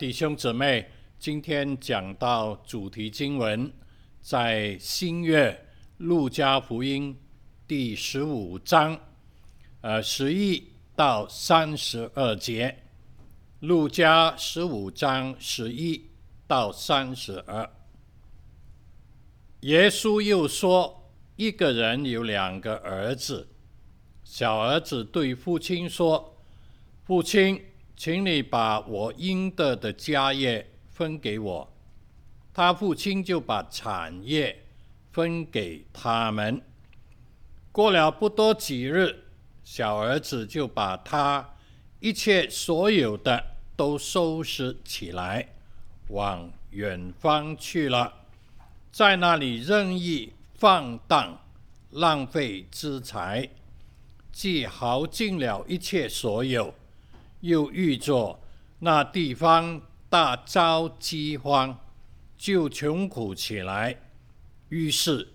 弟兄姊妹，今天讲到主题经文，在新约路加福音第十五章，呃，十一到三十二节。路加十五章十一到三十二。耶稣又说，一个人有两个儿子，小儿子对父亲说：“父亲。”请你把我应得的家业分给我。他父亲就把产业分给他们。过了不多几日，小儿子就把他一切所有的都收拾起来，往远方去了，在那里任意放荡，浪费资财，既耗尽了一切所有。又遇着那地方大遭饥荒，就穷苦起来，于是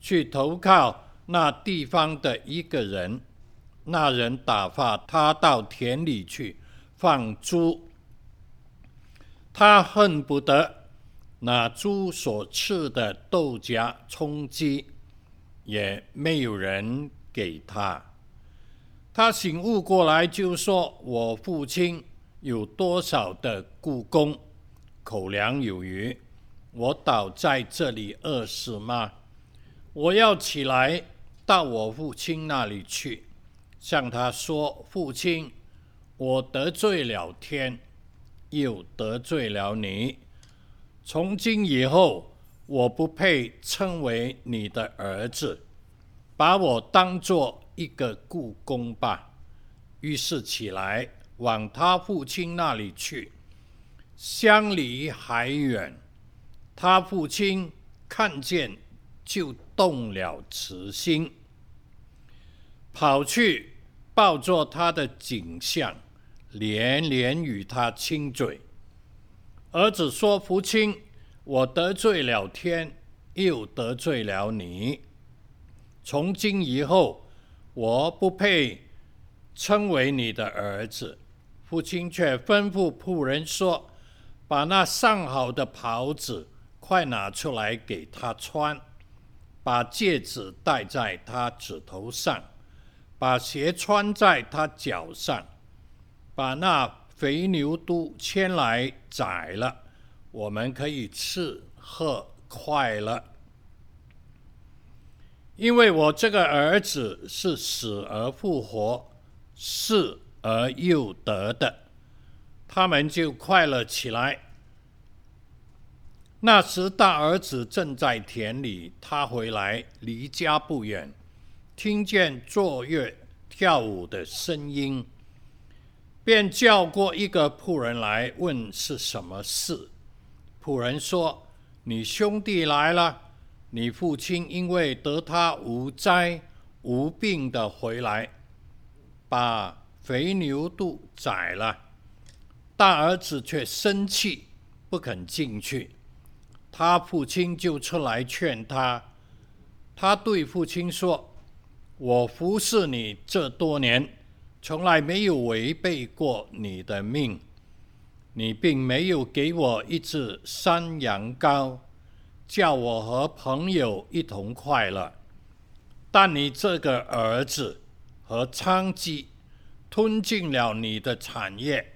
去投靠那地方的一个人。那人打发他到田里去放猪，他恨不得那猪所吃的豆荚充饥，也没有人给他。他醒悟过来，就说：“我父亲有多少的雇工，口粮有余，我倒在这里饿死吗？我要起来到我父亲那里去，向他说：父亲，我得罪了天，又得罪了你。从今以后，我不配称为你的儿子，把我当作。”一个雇工吧，于是起来往他父亲那里去，相离还远。他父亲看见，就动了慈心，跑去抱着他的颈项，连连与他亲嘴。儿子说：“父亲，我得罪了天，又得罪了你。从今以后。”我不配称为你的儿子。父亲却吩咐仆人说：“把那上好的袍子快拿出来给他穿，把戒指戴在他指头上，把鞋穿在他脚上，把那肥牛都牵来宰了，我们可以吃喝快乐。”因为我这个儿子是死而复活、失而又得的，他们就快乐起来。那时大儿子正在田里，他回来离家不远，听见作乐跳舞的声音，便叫过一个仆人来问是什么事。仆人说：“你兄弟来了。”你父亲因为得他无灾无病的回来，把肥牛肚宰了。大儿子却生气，不肯进去。他父亲就出来劝他。他对父亲说：“我服侍你这多年，从来没有违背过你的命。你并没有给我一只山羊羔。”叫我和朋友一同快乐，但你这个儿子和娼妓吞尽了你的产业。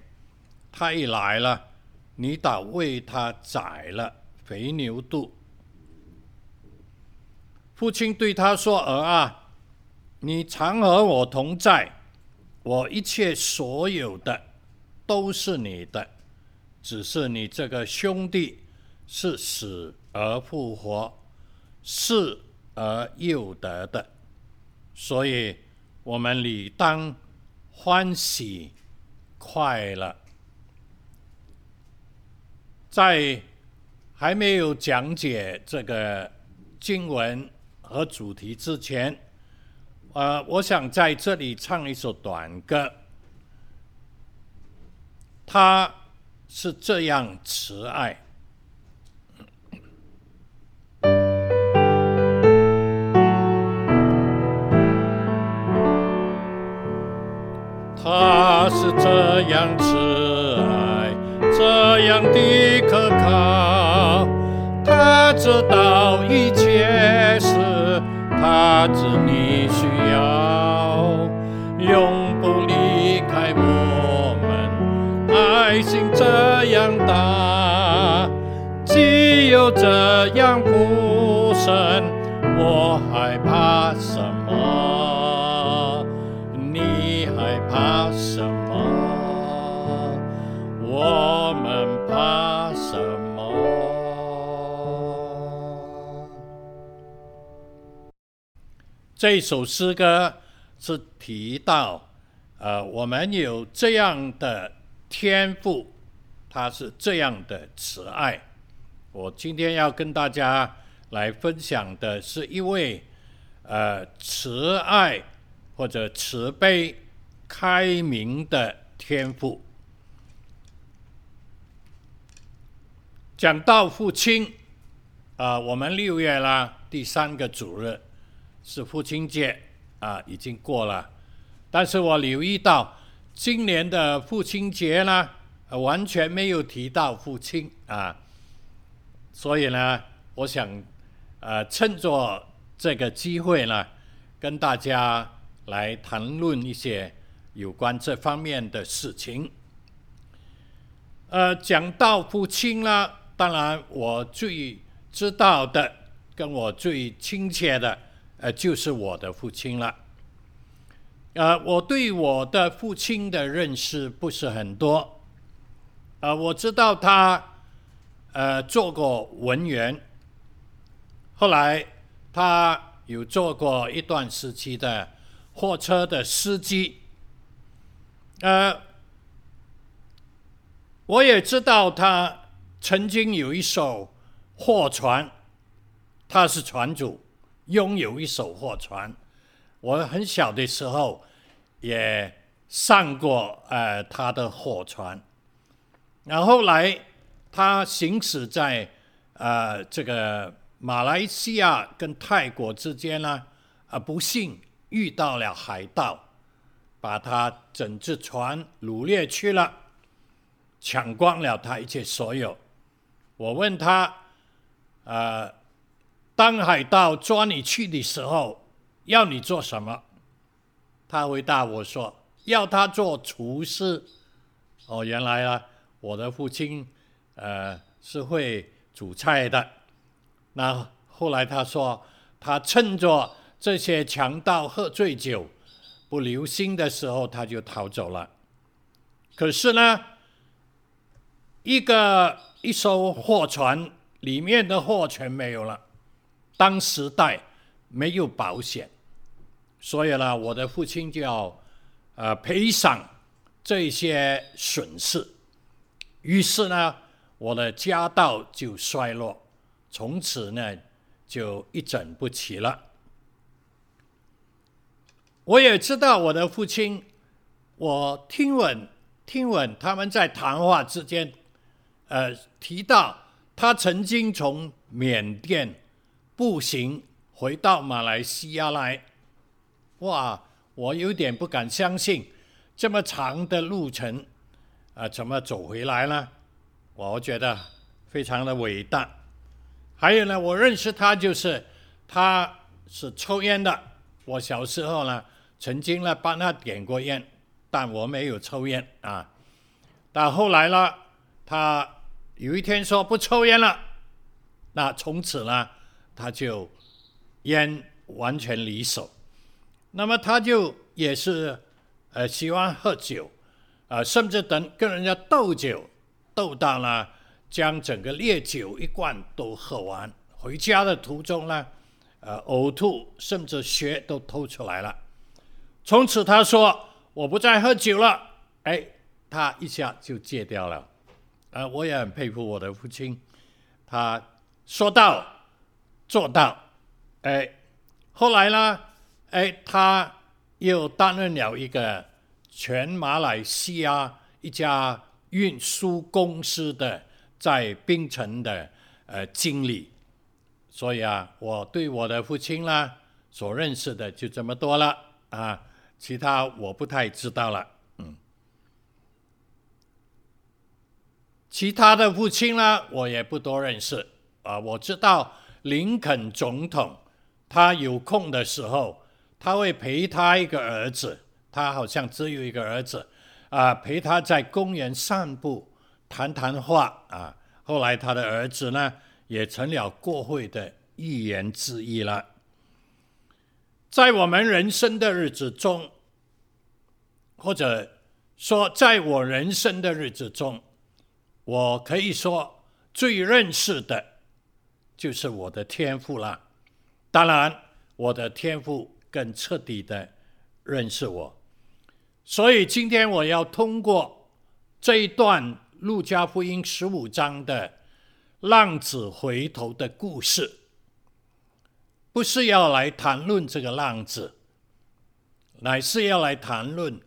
他一来了，你倒为他宰了肥牛肚。父亲对他说：“儿啊，你常和我同在，我一切所有的都是你的，只是你这个兄弟是死。”而复活，是而又得的，所以我们理当欢喜快乐。在还没有讲解这个经文和主题之前，呃，我想在这里唱一首短歌。他是这样慈爱。他是这样慈爱，这样的可靠，他知道一切事，他知你需要，永不离开我们，爱心这样大，既有这样仆神，我害怕什么？这首诗歌是提到，呃，我们有这样的天赋，他是这样的慈爱。我今天要跟大家来分享的是一位，呃，慈爱或者慈悲、开明的天赋。讲到父亲，啊、我们六月啦，第三个主日是父亲节啊、已经过了。但是我留意到今年的父亲节呢，完全没有提到父亲啊，所以呢，我想呃，趁着这个机会呢，跟大家来谈论一些有关这方面的事情。呃，讲到父亲呢。当然，我最知道的，跟我最亲切的，呃，就是我的父亲了。呃，我对我的父亲的认识不是很多。呃，我知道他，呃，做过文员，后来他有做过一段时期的货车的司机。呃，我也知道他。曾经有一艘货船，他是船主，拥有一艘货船。我很小的时候也上过呃他的货船。然后来他行驶在呃这个马来西亚跟泰国之间呢，啊不幸遇到了海盗，把他整只船掳掠去了，抢光了他一切所有。我问他，呃，当海盗抓你去的时候，要你做什么？他回答我说，要他做厨师。哦，原来啊，我的父亲，呃，是会煮菜的。那后来他说，他趁着这些强盗喝醉酒不留心的时候，他就逃走了。可是呢，一个。一艘货船里面的货全没有了，当时代没有保险，所以呢，我的父亲就要呃赔偿这些损失，于是呢，我的家道就衰落，从此呢就一整不起了。我也知道我的父亲，我听闻听闻他们在谈话之间。呃，提到他曾经从缅甸步行回到马来西亚来，哇，我有点不敢相信，这么长的路程，啊、怎么走回来呢？我觉得非常的伟大。还有呢，我认识他就是他是抽烟的，我小时候呢曾经呢帮他点过烟，但我没有抽烟啊。但后来呢，他。有一天说不抽烟了，那从此呢，他就烟完全离手。那么他就也是呃喜欢喝酒，啊、呃，甚至等跟人家斗酒，斗到了将整个烈酒一罐都喝完，回家的途中呢，呃呕吐，甚至血都吐出来了。从此他说我不再喝酒了，哎，他一下就戒掉了。啊，我也很佩服我的父亲，他说到做到，哎，后来呢，哎，他又担任了一个全马来西亚一家运输公司的在槟城的呃经理，所以啊，我对我的父亲呢所认识的就这么多了啊，其他我不太知道了。其其他的父亲呢，我也不多认识啊。我知道林肯总统，他有空的时候，他会陪他一个儿子，他好像只有一个儿子啊，陪他在公园散步，谈谈话啊。后来他的儿子呢，也成了国会的议员之一了。在我们人生的日子中，或者说在我人生的日子中，我可以说最认识的，就是我的天赋了。当然，我的天赋更彻底的认识我。所以今天我要通过这一段。路加福音十五章的浪子回头的故事，不是要来谈论这个浪子，乃是要来谈论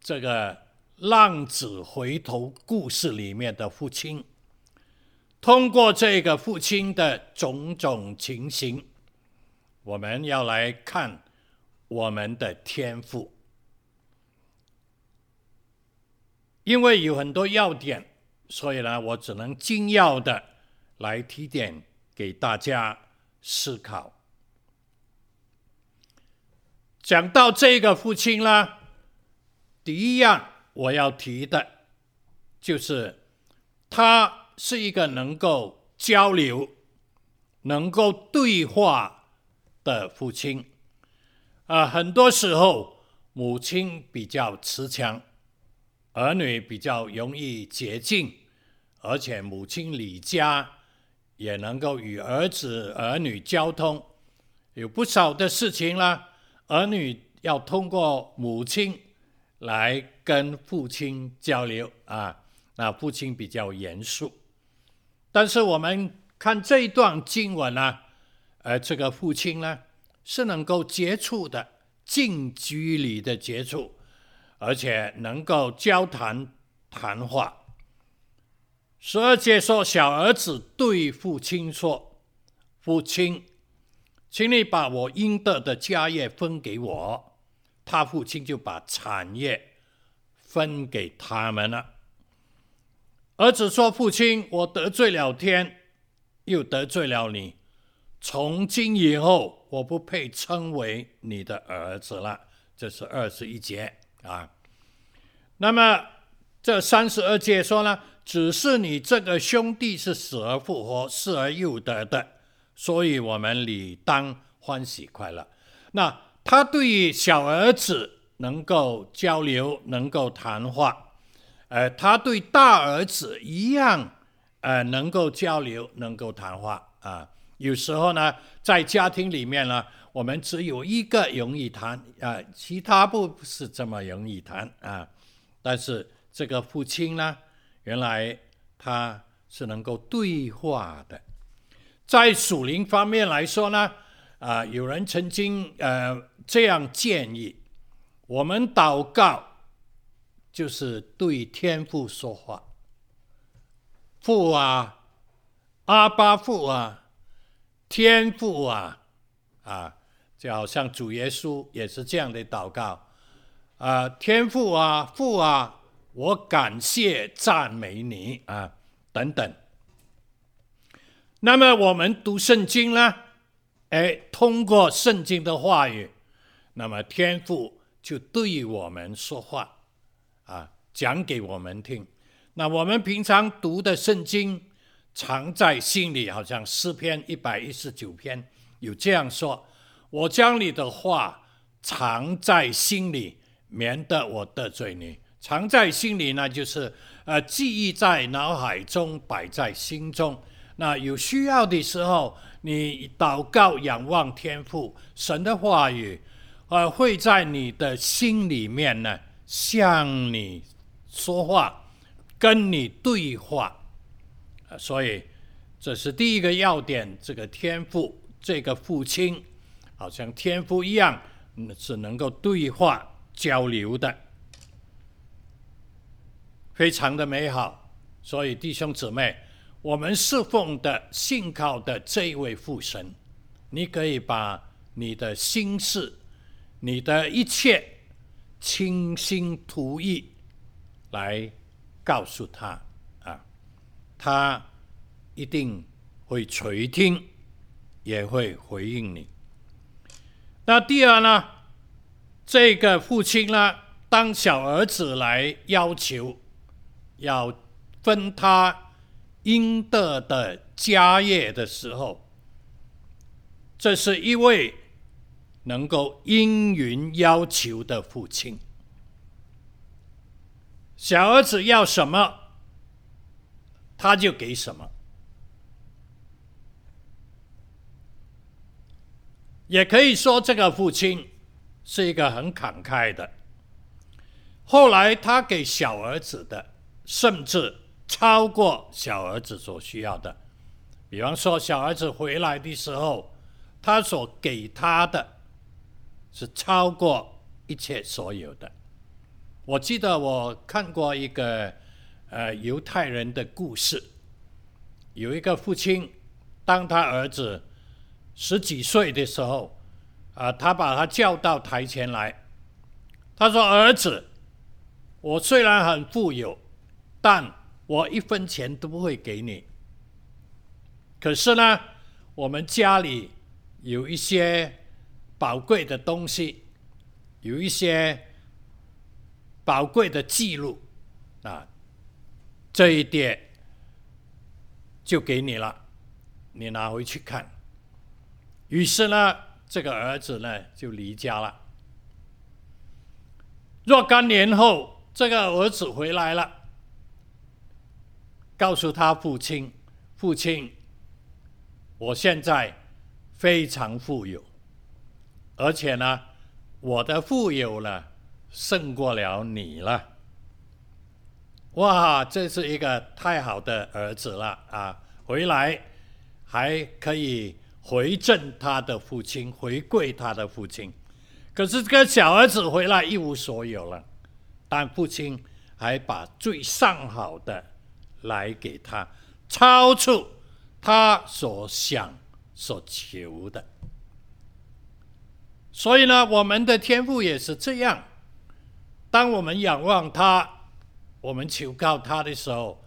这个浪子回头故事里面的父亲。通过这个父亲的种种情形，我们要来看我们的天赋。因为有很多要点，所以呢，我只能精要的来提点给大家思考。讲到这个父亲呢，第一样我要提的，就是他是一个能够交流、能够对话的父亲。啊，很多时候母亲比较慈祥。儿女比较容易接近，而且母亲离家也能够与儿子儿女交通，有不少的事情啦，儿女要通过母亲来跟父亲交流啊。那父亲比较严肃，但是我们看这一段经文呢，呃，这个父亲呢是能够接触的，近距离的接触。而且能够交谈谈话。十二节说，小儿子对父亲说：“父亲，请你把我应得的家业分给我。”他父亲就把产业分给他们了。儿子说：“父亲，我得罪了天，又得罪了你。从今以后，我不配称为你的儿子了。”这是二十一节。啊，那么这三十二节说呢，只是你这个兄弟是死而复活、死而又得的，所以我们理当欢喜快乐。那他对于小儿子能够交流、能够谈话，呃，他对大儿子一样，呃，能够交流、能够谈话啊。有时候呢，在家庭里面呢。我们只有一个容易谈啊，其他不是这么容易谈啊。但是这个父亲呢，原来他是能够对话的。在属灵方面来说呢，啊，有人曾经呃这样建议：我们祷告就是对天父说话，父啊，阿爸父啊，天父啊，啊。就好像主耶稣也是这样的祷告，啊、天父啊，父啊，我感谢赞美你啊，等等。那么我们读圣经呢，哎，通过圣经的话语，那么天父就对我们说话，啊，讲给我们听。那我们平常读的圣经，藏在心里，好像诗篇一百一十九篇有这样说。我将你的话藏在心里，免得我得罪你。藏在心里呢，就是呃，记忆在脑海中，摆在心中。那有需要的时候，你祷告、仰望天父，神的话语，呃，会在你的心里面呢，向你说话，跟你对话。所以这是第一个要点。这个天赋，这个父亲。好像天父一样，是能够对话交流的，非常的美好。所以弟兄姊妹，我们侍奉的、信靠的这一位父神，你可以把你的心事、你的一切倾心吐意来告诉他啊。他一定会垂听，也会回应你。那第二呢？这个父亲呢，当小儿子来要求要分他应得的家业的时候，这是一位能够应允要求的父亲。小儿子要什么，他就给什么。也可以说，这个父亲是一个很慷慨的。后来他给小儿子的，甚至超过小儿子所需要的。比方说，小儿子回来的时候，他所给他的，是超过一切所有的。我记得我看过一个呃犹太人的故事，有一个父亲，当他儿子十几岁的时候，啊，他把他叫到台前来，他说：“儿子，我虽然很富有，但我一分钱都不会给你。可是呢，我们家里有一些宝贵的东西，有一些。”宝贵的记录啊，这一点就给你了，你拿回去看。于是呢，这个儿子呢就离家了。若干年后，这个儿子回来了，告诉他父亲：“父亲，我现在非常富有，而且呢，我的富有呢。”胜过了你了，哇！这是一个太好的儿子了啊！回来还可以回赠他的父亲，回馈他的父亲。可是这个小儿子回来一无所有了，但父亲还把最上好的来给他，超出他所想所求的。所以呢，我们的天赋也是这样。当我们仰望他，我们求告他的时候，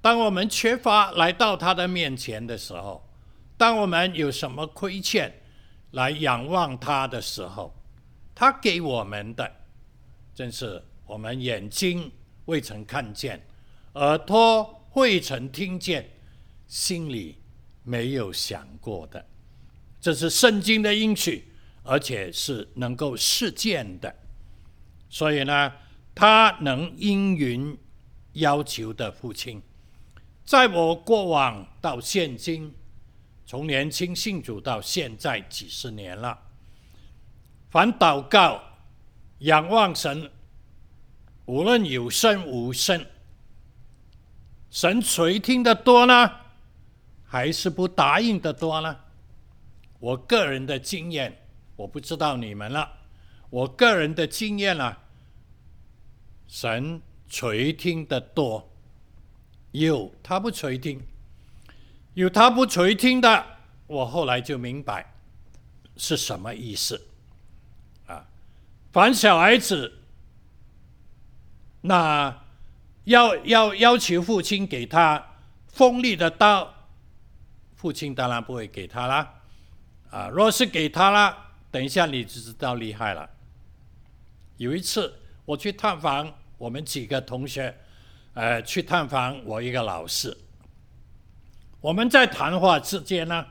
当我们缺乏来到他的面前的时候，当我们有什么亏欠来仰望他的时候，他给我们的，正是我们眼睛未曾看见，耳朵未曾听见，心里没有想过的。这是圣经的应许，而且是能够实践的。所以呢，他能应允要求的父亲，在我过往到现今，从年轻信主到现在几十年了，凡祷告、仰望神，无论有声无声，神垂听的多呢，还是不答应的多呢？我个人的经验，我不知道你们了。我个人的经验啊。神垂听的多，有他不垂听，有他不垂听的，我后来就明白是什么意思啊。凡小孩子，那要要要求父亲给他锋利的刀，父亲当然不会给他啦。啊，若是给他了，等一下你就知道厉害了。有一次我去探访。我们几个同学，呃，去探访我一个老师。我们在谈话之间呢，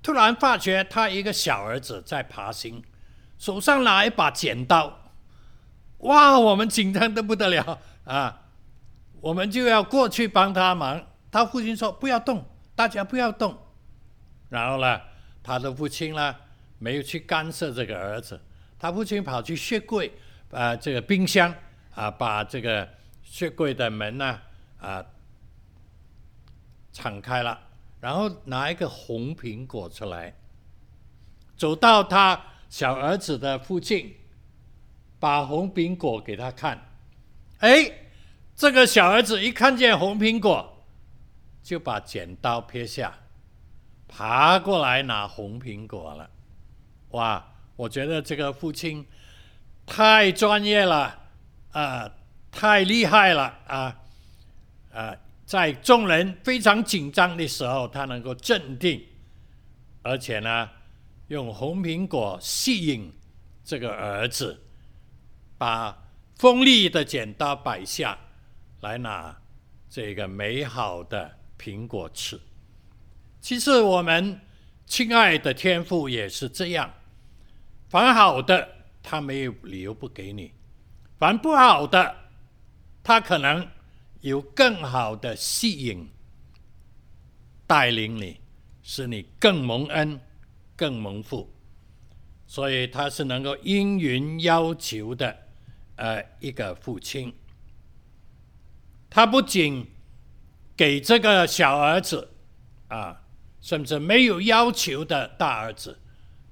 突然发觉他一个小儿子在爬行，手上拿一把剪刀。哇，我们紧张的不得了啊！我们就要过去帮他忙。他父亲说：“不要动，大家不要动。”然后呢，他的父亲呢，没有去干涉这个儿子。他父亲跑去血柜，啊、这个冰箱。啊，把这个血柜的门呢，啊，敞开了，然后拿一个红苹果出来，走到他小儿子的附近，把红苹果给他看。哎，这个小儿子一看见红苹果，就把剪刀撇下，爬过来拿红苹果了。哇，我觉得这个父亲太专业了。啊，太厉害了啊！啊，在众人非常紧张的时候，他能够镇定，而且呢，用红苹果吸引这个儿子，把锋利的剪刀摆下来拿这个美好的苹果吃。其实我们亲爱的天父也是这样，凡好的他没有理由不给你，凡不好的他可能有更好的吸引带领你，使你更蒙恩、更蒙福，所以他是能够应允要求的，呃，一个父亲。他不仅给这个小儿子啊。甚至没有要求的大儿子，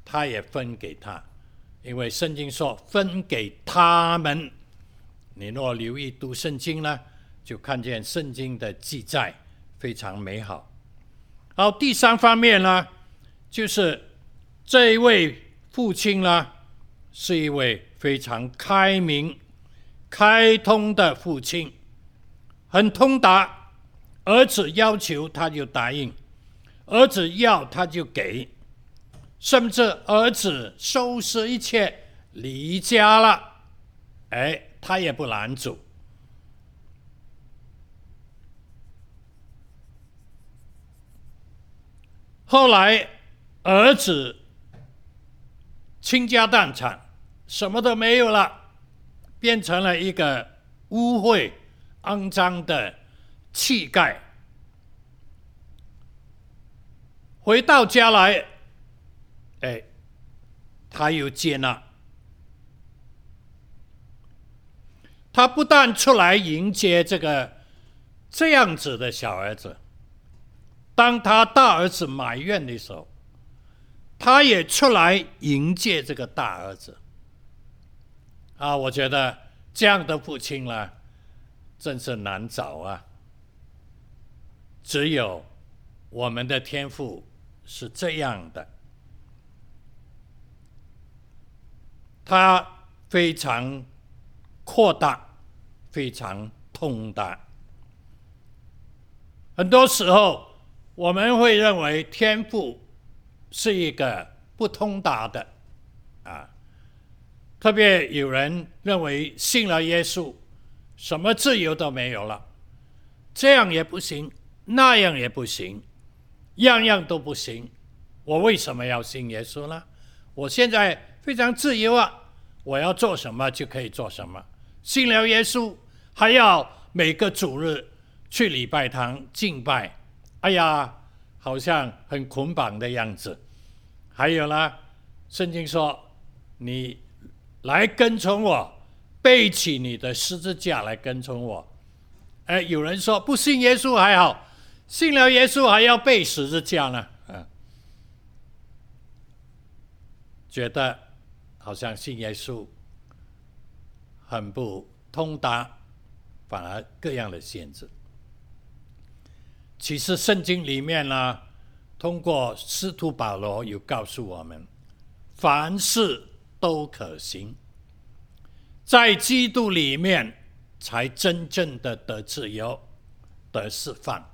他也分给他，因为圣经说分给他们。你若留意读圣经呢，就看见圣经的记载非常美好。好，第三方面呢，就是这一位父亲呢，是一位非常开明、开通的父亲，很通达，儿子要求他就答应。儿子要他就给，甚至儿子收拾一切离家了，哎，他也不拦阻。后来儿子倾家荡产，什么都没有了，变成了一个污秽、肮脏的乞丐。回到家来，哎，他又接纳。他不但出来迎接这个这样子的小儿子，当他大儿子埋怨的时候，他也出来迎接这个大儿子。啊，我觉得这样的父亲呢，真是难找啊。只有我们的天父。是这样的，他非常扩大，非常通达。很多时候我们会认为天赋是一个不通达的啊，特别有人认为信了耶稣，什么自由都没有了，这样也不行，那样也不行。样样都不行，我为什么要信耶稣呢？我现在非常自由啊，我要做什么就可以做什么。信了耶稣，还要每个主日去礼拜堂敬拜，哎呀，好像很捆绑的样子。还有呢，圣经说，你来跟从我，背起你的十字架来跟从我。哎，有人说不信耶稣还好。信了耶稣还要背十字架呢？嗯，觉得好像信耶稣很不通达，反而各样的限制。其实圣经里面呢，通过司徒保罗有告诉我们，凡事都可行，在基督里面才真正的得自由、得释放。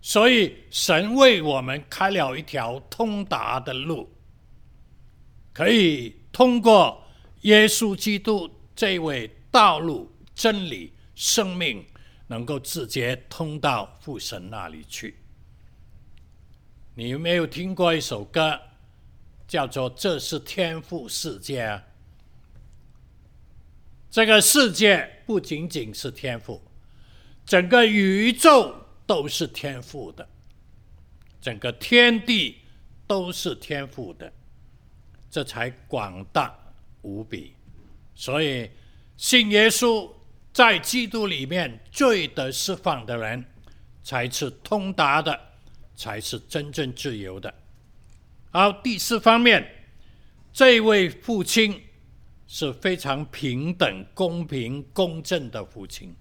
所以，神为我们开了一条通达的路，可以通过耶稣基督这位道路、真理、生命，能够直接通到父神那里去。你有没有听过一首歌，叫做《这是天赋世界》啊？这个世界不仅仅是天赋，整个宇宙。都是天赋的，整个天地都是天赋的，这才广大无比。所以信耶稣，在基督里面罪得释放的人，才是通达的，才是真正自由的。好，第四方面，这位父亲是非常平等、公平、公正的父亲。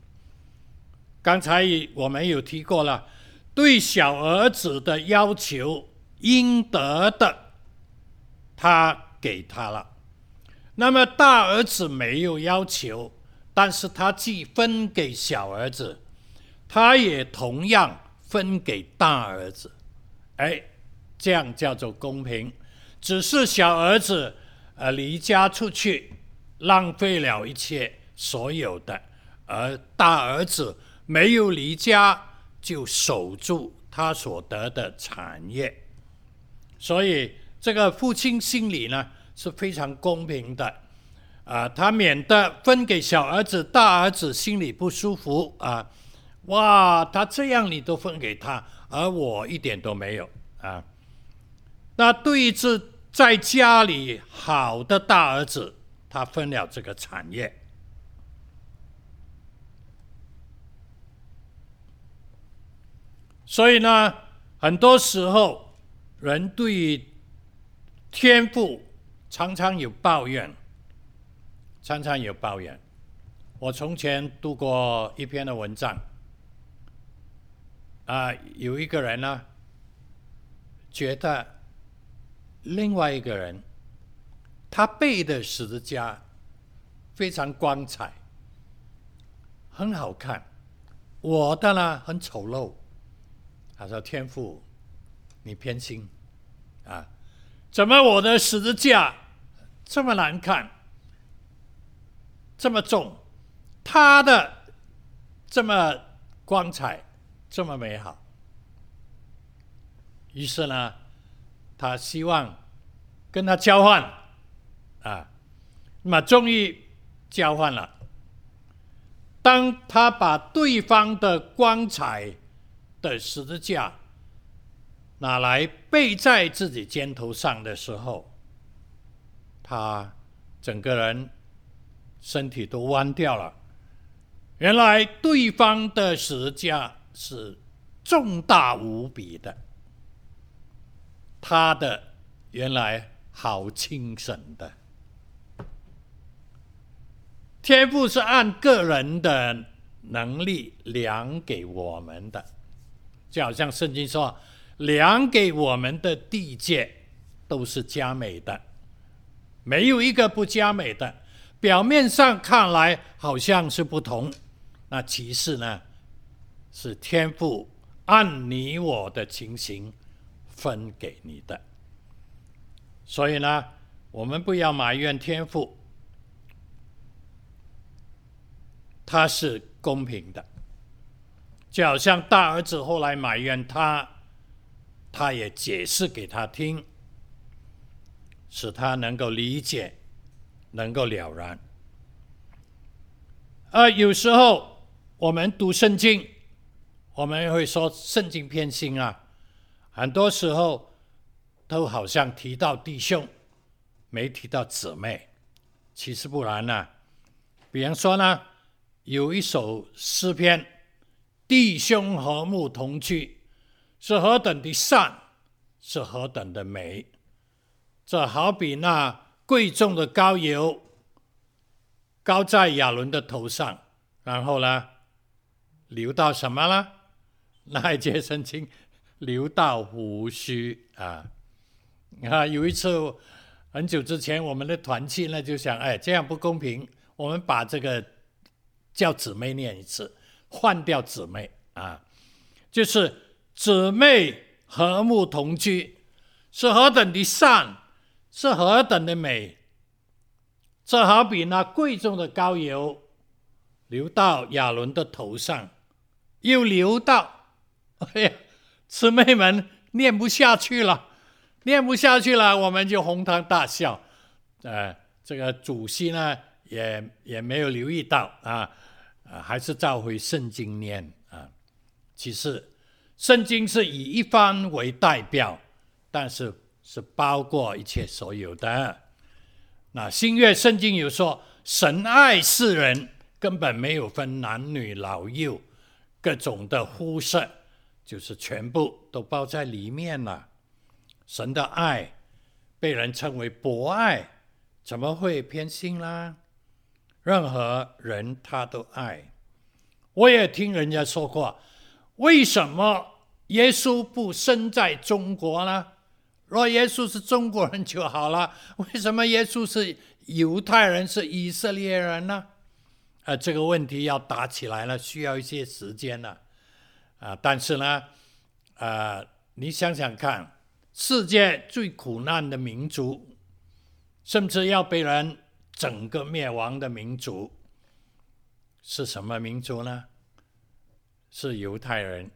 刚才我们有提过了，对小儿子的要求应得的，他给他了。那么大儿子没有要求，但是他既分给小儿子，他也同样分给大儿子。哎，这样叫做公平。只是小儿子呃离家出去，浪费了一切所有的，而大儿子没有离家，就守住他所得的产业。所以这个父亲心里呢是非常公平的。啊，他免得分给小儿子，大儿子心里不舒服啊！哇，他这样你都分给他，而我一点都没有啊！那对于这在家里好的大儿子，他分了这个产业。所以呢，很多时候人对天父常常有抱怨。常常有抱怨。我从前读过一篇的文章，啊，有一个人呢，觉得另外一个人，他背的十字架非常光彩，很好看，我的呢很丑陋。他说：“天父，你偏心啊？怎么我的十字架这么难看？”这么重，他的这么光彩，这么美好。于是呢，他希望跟他交换，啊，那么终于交换了。当他把对方的光彩的十字架拿来背在自己肩头上的时候，他整个人。身体都弯掉了。原来对方的十架是重大无比的，他的原来好轻省的。天赋是按个人的能力量给我们的，就好像圣经说，量给我们的地界都是佳美的，没有一个不佳美的。表面上看来好像是不同，那其实呢，是天赋按你我的情形分给你的。所以呢，我们不要埋怨天赋，他是公平的。就好像大儿子后来埋怨他，他也解释给他听，使他能够理解。能够了然。呃，有时候我们读圣经，我们会说圣经偏心啊。很多时候都好像提到弟兄，没提到姊妹。其实不然呢、比方说呢，有一首诗篇：“弟兄和睦同居，是何等的善，是何等的美。”这好比那。贵重的膏油，膏在亚伦的头上，然后呢，流到什么呢？那一节圣经，流到胡须啊！啊，有一次很久之前，我们的团契呢就想，哎，这样不公平，我们把这个叫姊妹念一次，换掉姊妹啊，就是姊妹和睦同居，是何等的善。是何等的美！这好比那贵重的膏油流到亚伦的头上，又流到……哎呀，姊妹们念不下去了，念不下去了，我们就哄堂大笑。呃，这个主席呢，也也没有留意到啊，啊，还是照回圣经念啊。其实，圣经是以一方为代表，但是。是包括一切所有的。那新约圣经有说，神爱世人，根本没有分男女老幼，各种的肤色，就是全部都包在里面了。神的爱被人称为博爱，怎么会偏心啦？任何人他都爱。我也听人家说过，为什么耶稣不生在中国呢？若耶稣是中国人就好了，为什么耶稣是犹太人，是以色列人呢？啊，这个问题要答起来了，需要一些时间呢。啊，但是呢，呃，你想想看，世界最苦难的民族，甚至要被人整个灭亡的民族，是什么民族呢？是犹太人、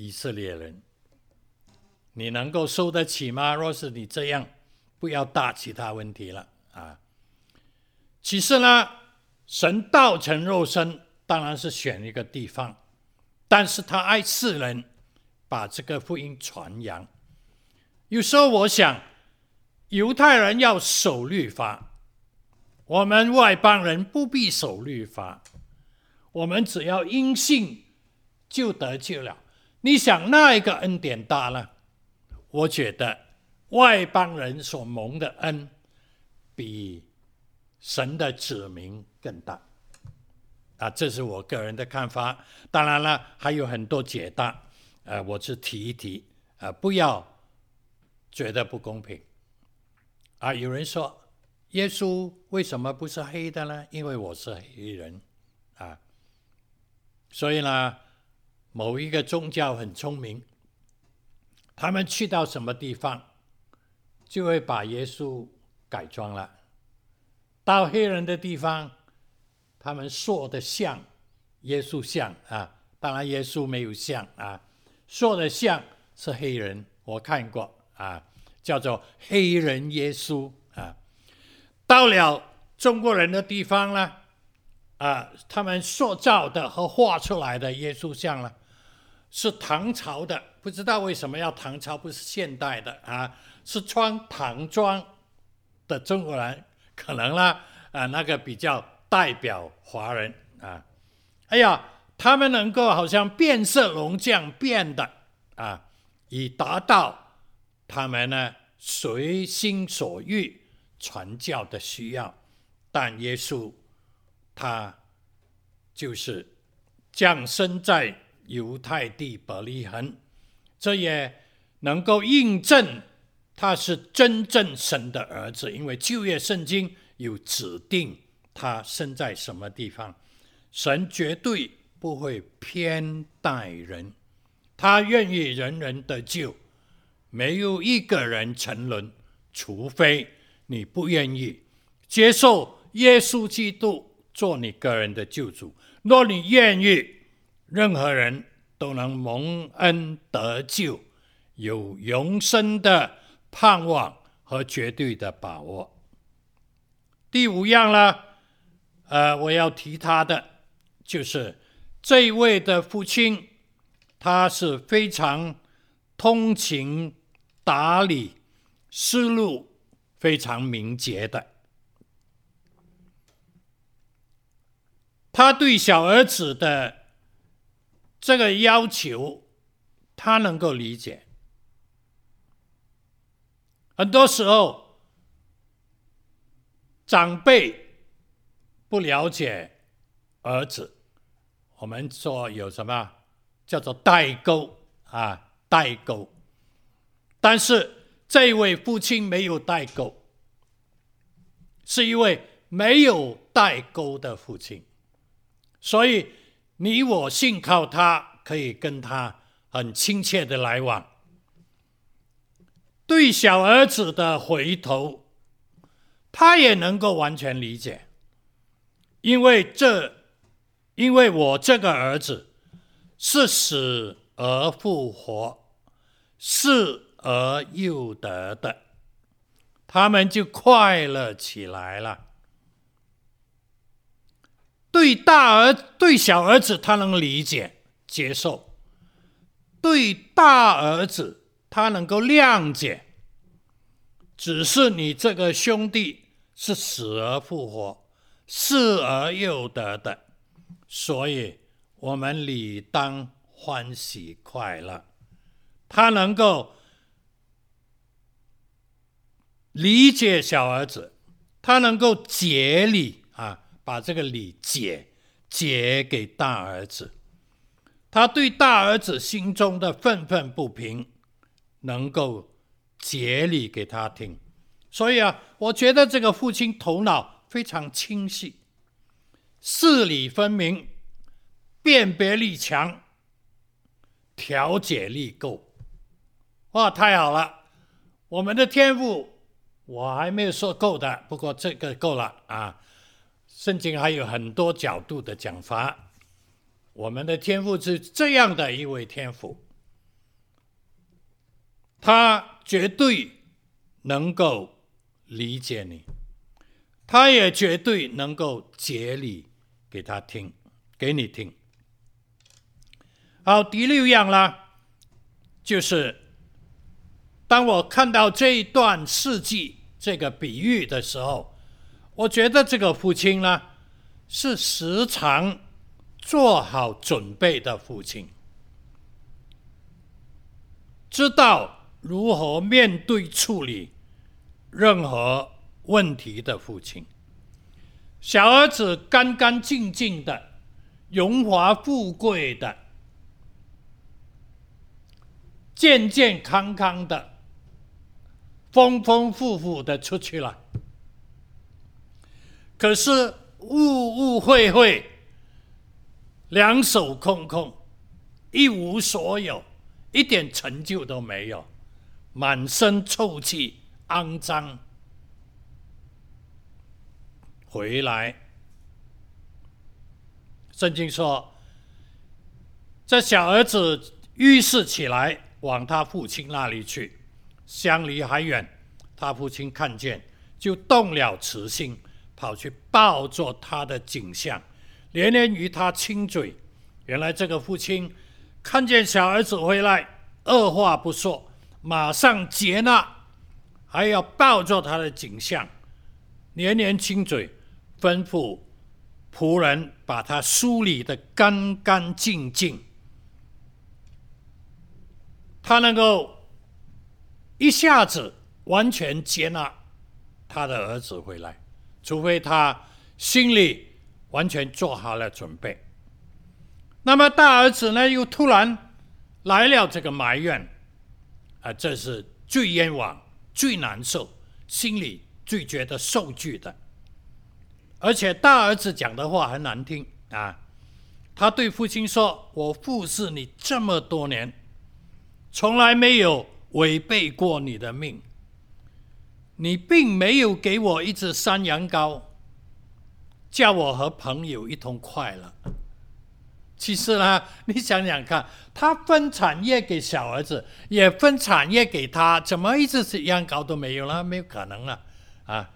以色列人。你能够受得起吗？若是你这样，不要大其他问题了啊。其实呢，神道成肉身，当然是选一个地方。但是他爱世人，把这个福音传扬。有时候我想，犹太人要守律法，我们外邦人不必守律法，我们只要因信就得救了。你想那一个恩典大呢？我觉得外邦人所蒙的恩，比神的子民更大。啊，这是我个人的看法。当然了，还有很多解答，呃，我只提一提，呃，不要觉得不公平。啊，有人说，耶稣为什么不是黑的呢？因为我是黑人，啊，所以呢，某一个宗教很聪明，他们去到什么地方，就会把耶稣改装了，到黑人的地方。他们塑的像耶稣像啊，当然耶稣没有像啊，塑的像是黑人，我看过啊，叫做黑人耶稣啊。到了中国人的地方呢，啊，他们塑造的和画出来的耶稣像呢，是唐朝的，不知道为什么要唐朝，不是现代的啊，是穿唐装的中国人，可能呢，啊，那个比较。代表华人啊，哎呀，他们能够好像变色龙这样变的啊，以达到他们呢随心所欲传教的需要。但耶稣他就是降生在犹太地伯利恒，这也能够印证他是真正神的儿子，因为旧约圣经有指定。他生在什么地方？神绝对不会偏待人，他愿意人人得救，没有一个人沉沦，除非你不愿意接受耶稣基督做你个人的救主。若你愿意，任何人都能蒙恩得救，有永生的盼望和绝对的把握。第五样呢？呃，我要提他的，就是这一位的父亲，他是非常通情达理、思路非常敏捷的。他对小儿子的这个要求，他能够理解。很多时候，长辈。不了解儿子，我们说有什么叫做代沟啊？代沟。但是这位父亲没有代沟，是一位没有代沟的父亲，所以你我信靠他，可以跟他很亲切的来往。对小儿子的回头，他也能够完全理解。因为这，因为我这个儿子是死而复活，死而又得的，他们就快乐起来了。对大儿对小儿子，他能理解接受；对大儿子，他能够谅解。只是你这个兄弟是死而复活。失而又得的，所以我们理当欢喜快乐。他能够理解小儿子，他能够解理，把这个理解解给大儿子。他对大儿子心中的愤愤不平，能够解理给他听。所以啊，我觉得这个父亲头脑。非常清晰，事理分明，辨别力强，调解力够。哇，太好了！我们的天赋，我还没有说够的，不过这个够了啊。圣经还有很多角度的讲法。我们的天父是这样的一位天父，他绝对能够理解你，他也绝对能够解理给他听，给你听。好，第六样啦，就是当我看到这一段事迹这个比喻的时候，我觉得这个父亲呢是时常做好准备的父亲，知道如何面对处理任何问题的父亲。小儿子干干净净的，荣华富贵的，健健康康的，丰丰富富的出去了。可是误误会会。两手空空，一无所有，一点成就都没有，满身臭气，肮脏。回来，圣经说，这小儿子遇事起来，往他父亲那里去，相离还远，他父亲看见，就动了慈心，跑去抱着他的景象。连连与他亲嘴，原来这个父亲看见小儿子回来，二话不说，马上接纳，还要抱着他的景象，连连亲嘴，吩咐仆人把他梳理得干干净净。他能够一下子完全接纳他的儿子回来，除非他心里。完全做好了准备，那么大儿子呢，又突然来了这个埋怨，啊，这是最冤枉、最难受，心里最觉得受惧的。而且大儿子讲的话很难听啊，他对父亲说：“我服侍你这么多年，从来没有违背过你的命，你并没有给我一只山羊羔。”叫我和朋友一同快乐。其实呢，你想想看，他分产业给小儿子，也分产业给他，怎么一直是羊羔都没有了？没有可能了啊！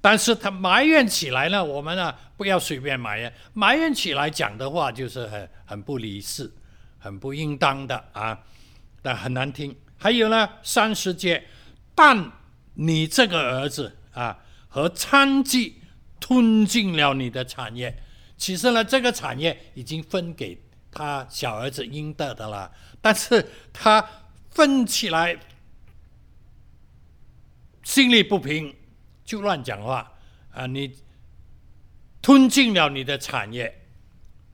但是他埋怨起来呢，我们呢不要随便埋怨，埋怨起来讲的话就是很很不理智，很不应当的啊，但很难听。还有呢，三十节，但你这个儿子啊和娼妓。吞进了你的产业，其实呢，这个产业已经分给他小儿子应得的了，但是他分起来，心里不平，就乱讲话啊！你吞进了你的产业，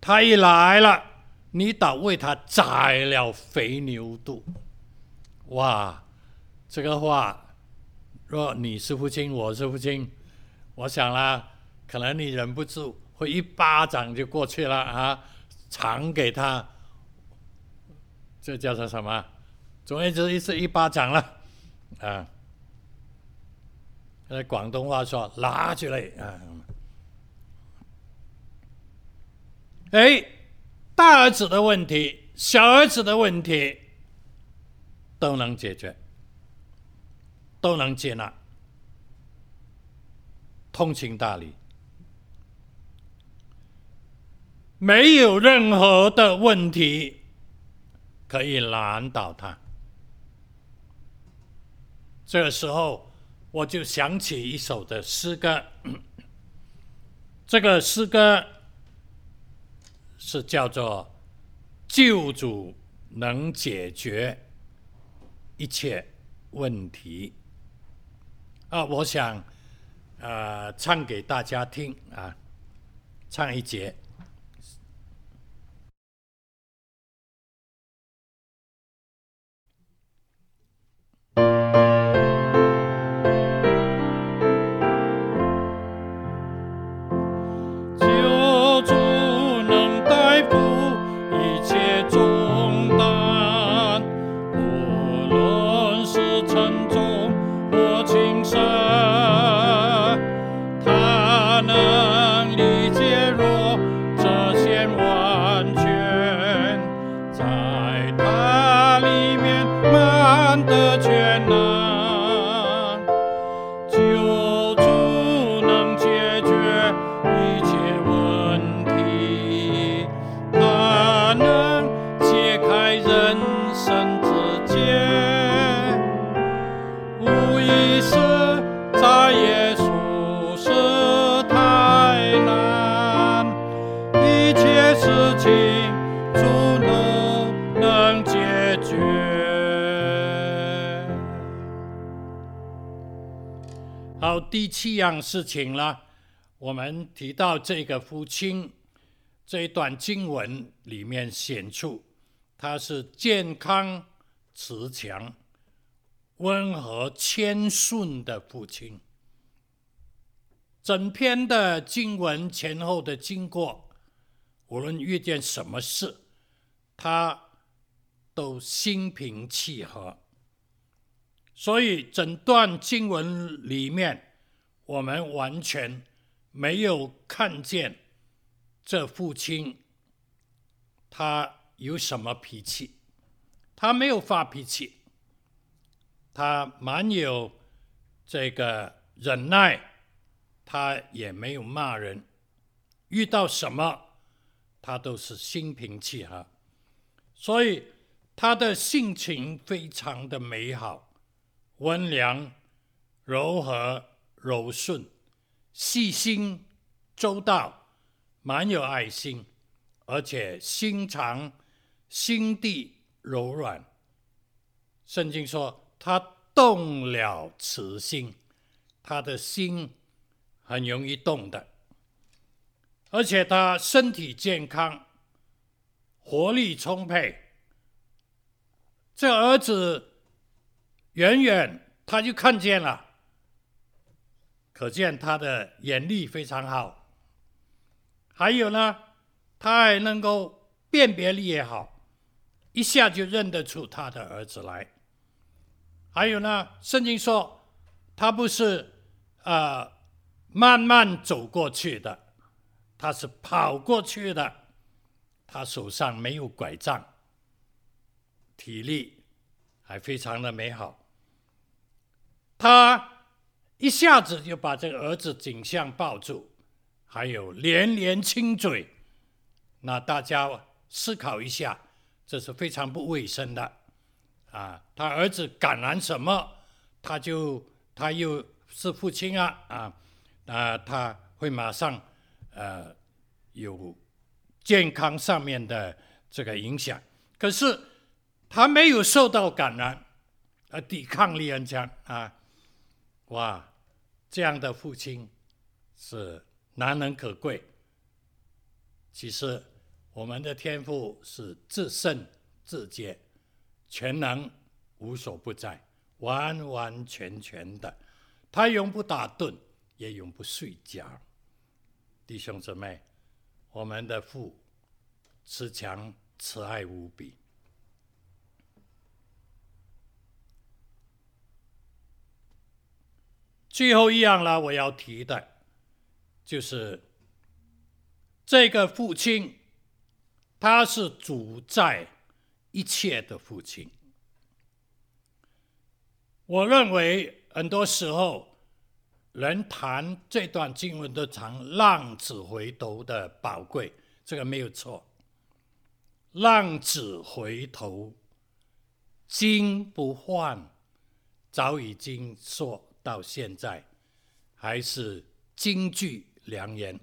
他一来了，你倒为他宰了肥牛肚，哇！这个话，若你是父亲，我是父亲，我想啦。可能你忍不住会一巴掌就过去了啊，赏给他，这叫做什么？总而言之，是一巴掌了啊。在广东话说，拿出来啊。哎，大儿子的问题，小儿子的问题，都能解决，都能接纳，通情达理。没有任何的问题可以难倒他。这个时候，我就想起一首的诗歌。这个诗歌是叫做“救主能解决一切问题”。啊，我想，呃，唱给大家听啊，唱一节。七样事情了。我们提到这个父亲，这一段经文里面显出他是健康、慈祥、温和、谦逊的父亲。整篇的经文前后的经过，无论遇见什么事，他都心平气和。所以，整段经文里面，我们完全没有看见这父亲他有什么脾气，他没有发脾气，他蛮有这个忍耐，他也没有骂人，遇到什么他都是心平气和，所以他的性情非常的美好。温良、柔和、柔顺、细心、周到，蛮有爱心，而且心肠、心地柔软。圣经说他动了慈心，他的心很容易动的，而且他身体健康，活力充沛。这儿子。远远他就看见了，可见他的眼力非常好。还有呢，他还能够辨别力也好，一下就认得出他的儿子来。还有呢，圣经说他不是呃慢慢走过去的，他是跑过去的。他手上没有拐杖，体力还非常的美好。他一下子就把这个儿子颈项抱住，还有连连亲嘴。那大家思考一下，这是非常不卫生的啊！他儿子感染什么，他就他又是父亲啊啊啊！他会马上呃有健康上面的这个影响。可是他没有受到感染，啊抵抗力很强啊。哇，这样的父亲是难能可贵。其实我们的天父是至圣至洁、全能、无所不在、完完全全的，他永不打盹，也永不睡觉。弟兄姊妹，我们的父慈祥慈爱无比。最后一样呢，我要提的，就是这个父亲，他是主宰一切的父亲。我认为很多时候人谈这段经文都谈浪子回头的宝贵，这个没有错。浪子回头，金不换，早已经说。到现在还是金句良言，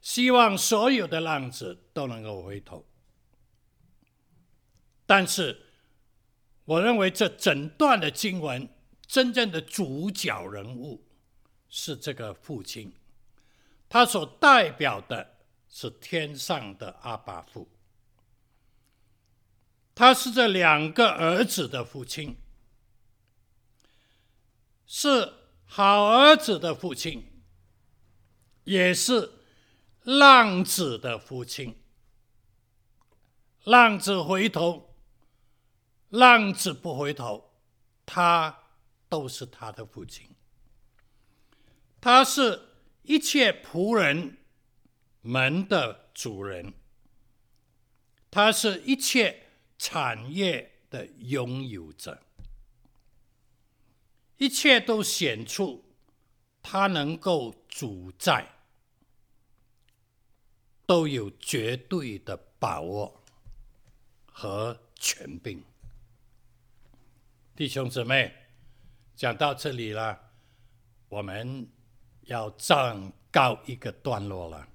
希望所有的浪子都能够回头。但是，我认为这整段的经文真正的主角人物是这个父亲，他所代表的是天上的阿爸父，他是这两个儿子的父亲。是好儿子的父亲，也是浪子的父亲。浪子回头，浪子不回头，他都是他的父亲。他是一切仆人们的主人，他是一切产业的拥有者，一切都显出他能够主宰，都有绝对的把握和权柄。弟兄姊妹，讲到这里了，我们要暂告一个段落了。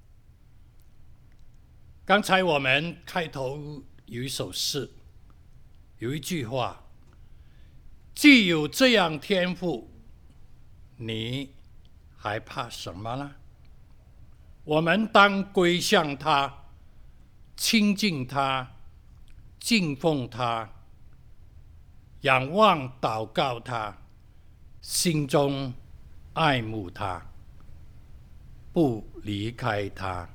刚才我们开头有一首诗，有一句话：“既有这样天赋，你还怕什么呢？”我们当归向他，亲近他，敬奉他，仰望祷告他，心中爱慕他，不离开他。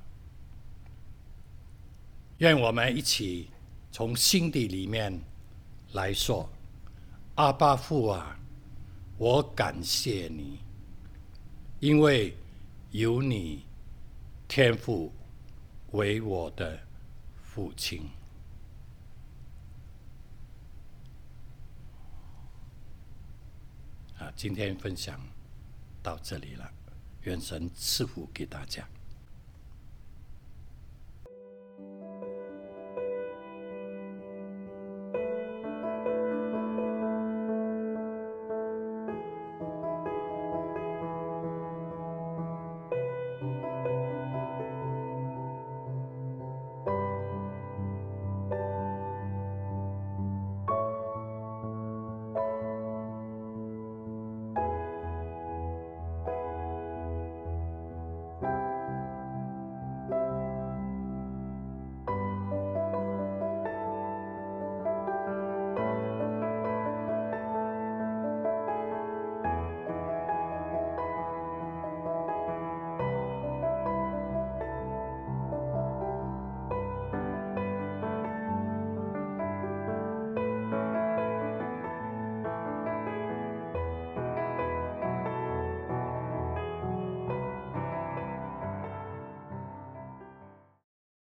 愿我们一起从心底里面来说：“阿爸父啊，我感谢你，因为有你天父为我的父亲。”啊，今天分享到这里了，愿神赐福给大家。